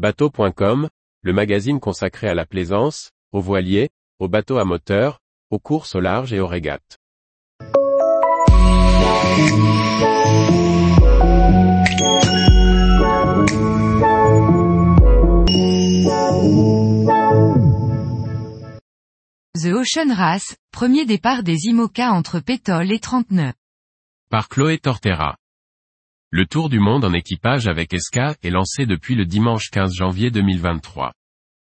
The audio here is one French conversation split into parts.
Bateau.com, le magazine consacré à la plaisance, aux voiliers, aux bateaux à moteur, aux courses au large et aux régates. The Ocean Race, premier départ des IMOCA entre Pétol et 39. Par Chloé Tortera. Le tour du monde en équipage avec Esca est lancé depuis le dimanche 15 janvier 2023.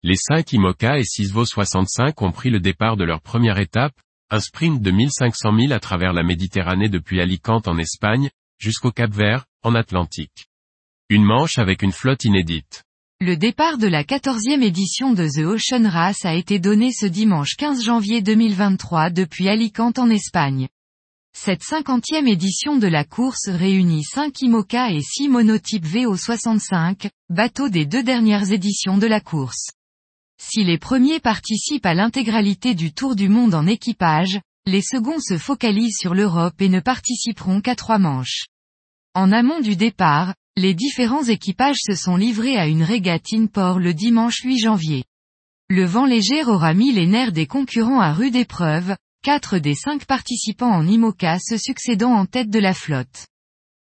Les 5 IMOCA et 6 VO 65 ont pris le départ de leur première étape, un sprint de 1500 milles à travers la Méditerranée depuis Alicante en Espagne, jusqu'au Cap Vert, en Atlantique. Une manche avec une flotte inédite. Le départ de la 14e édition de The Ocean Race a été donné ce dimanche 15 janvier 2023 depuis Alicante en Espagne. Cette 50e édition de la course réunit 5 IMOCA et 6 monotypes VO65, bateaux des deux dernières éditions de la course. Si les premiers participent à l'intégralité du Tour du Monde en équipage, les seconds se focalisent sur l'Europe et ne participeront qu'à trois manches. En amont du départ, les différents équipages se sont livrés à une régate in-port le dimanche 8 janvier. Le vent léger aura mis les nerfs des concurrents à rude épreuve, quatre des cinq participants en IMOCA se succédant en tête de la flotte.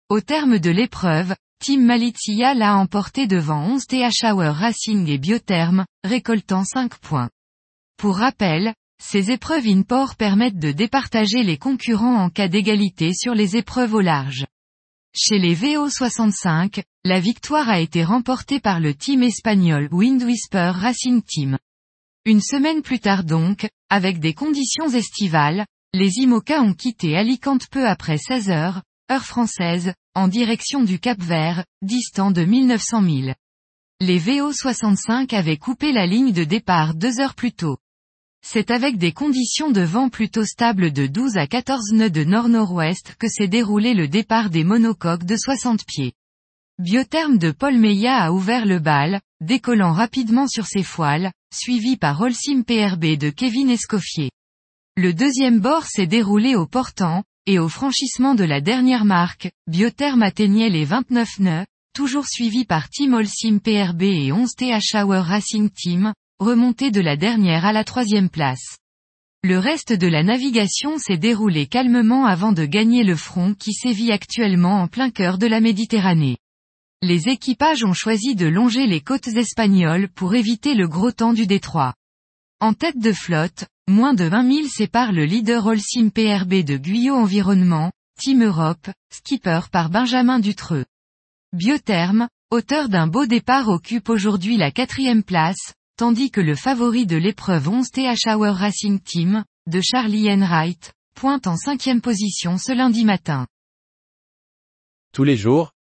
Au terme de l'épreuve, Team Malizia l'a emporté devant 11 TH Hour Racing et Biotherm, récoltant 5 points. Pour rappel, ces épreuves in-port permettent de départager les concurrents en cas d'égalité sur les épreuves au large. Chez les VO65, la victoire a été remportée par le team espagnol Wind Whisper Racing Team. Une semaine plus tard donc, avec des conditions estivales, les IMOCA ont quitté Alicante peu après 16 heures, heure française, en direction du Cap Vert, distant de 1900 milles. Les VO65 avaient coupé la ligne de départ deux heures plus tôt. C'est avec des conditions de vent plutôt stables de 12 à 14 nœuds de nord-nord-ouest que s'est déroulé le départ des monocoques de 60 pieds. Biotherme de Paul Meillat a ouvert le bal, décollant rapidement sur ses foiles, suivi par Holcim PRB de Kevin Escoffier. Le deuxième bord s'est déroulé au portant, et au franchissement de la dernière marque, Biotherme atteignait les 29 nœuds, toujours suivi par Team Holcim PRB et 11 TH Racing Team, remonté de la dernière à la troisième place. Le reste de la navigation s'est déroulé calmement avant de gagner le front qui sévit actuellement en plein cœur de la Méditerranée. Les équipages ont choisi de longer les côtes espagnoles pour éviter le gros temps du détroit. En tête de flotte, moins de 20 000 séparent le leader Holcim PRB de Guyot Environnement, Team Europe, skipper par Benjamin Dutreux. Biotherme, auteur d'un beau départ occupe aujourd'hui la quatrième place, tandis que le favori de l'épreuve 11 TH Racing Team, de Charlie Enright, pointe en cinquième position ce lundi matin. Tous les jours,